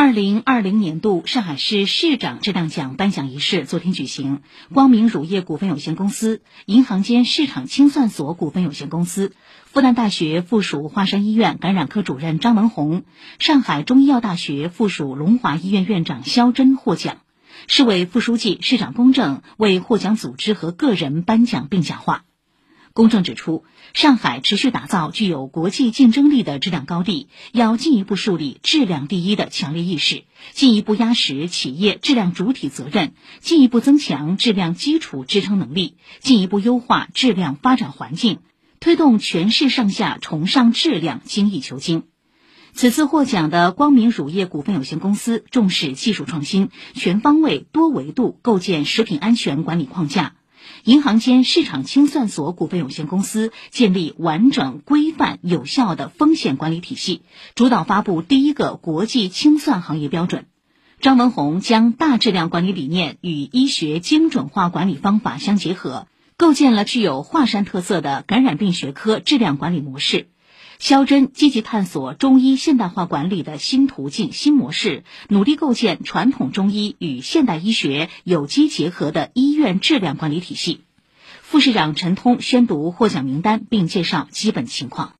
二零二零年度上海市市长质量奖颁奖仪式昨天举行，光明乳业股份有限公司、银行间市场清算所股份有限公司、复旦大学附属华山医院感染科主任张文宏、上海中医药大学附属龙华医院院长肖珍获奖。市委副书记、市长龚正为获奖组织和个人颁奖并讲话。公正指出，上海持续打造具有国际竞争力的质量高地，要进一步树立质量第一的强烈意识，进一步压实企业质量主体责任，进一步增强质量基础支撑能力，进一步优化质量发展环境，推动全市上下崇尚质量、精益求精。此次获奖的光明乳业股份有限公司重视技术创新，全方位、多维度构建食品安全管理框架。银行间市场清算所股份有限公司建立完整、规范、有效的风险管理体系，主导发布第一个国际清算行业标准。张文宏将大质量管理理念与医学精准化管理方法相结合，构建了具有华山特色的感染病学科质量管理模式。肖真积极探索中医现代化管理的新途径、新模式，努力构建传统中医与现代医学有机结合的医院质量管理体系。副市长陈通宣读获奖名单并介绍基本情况。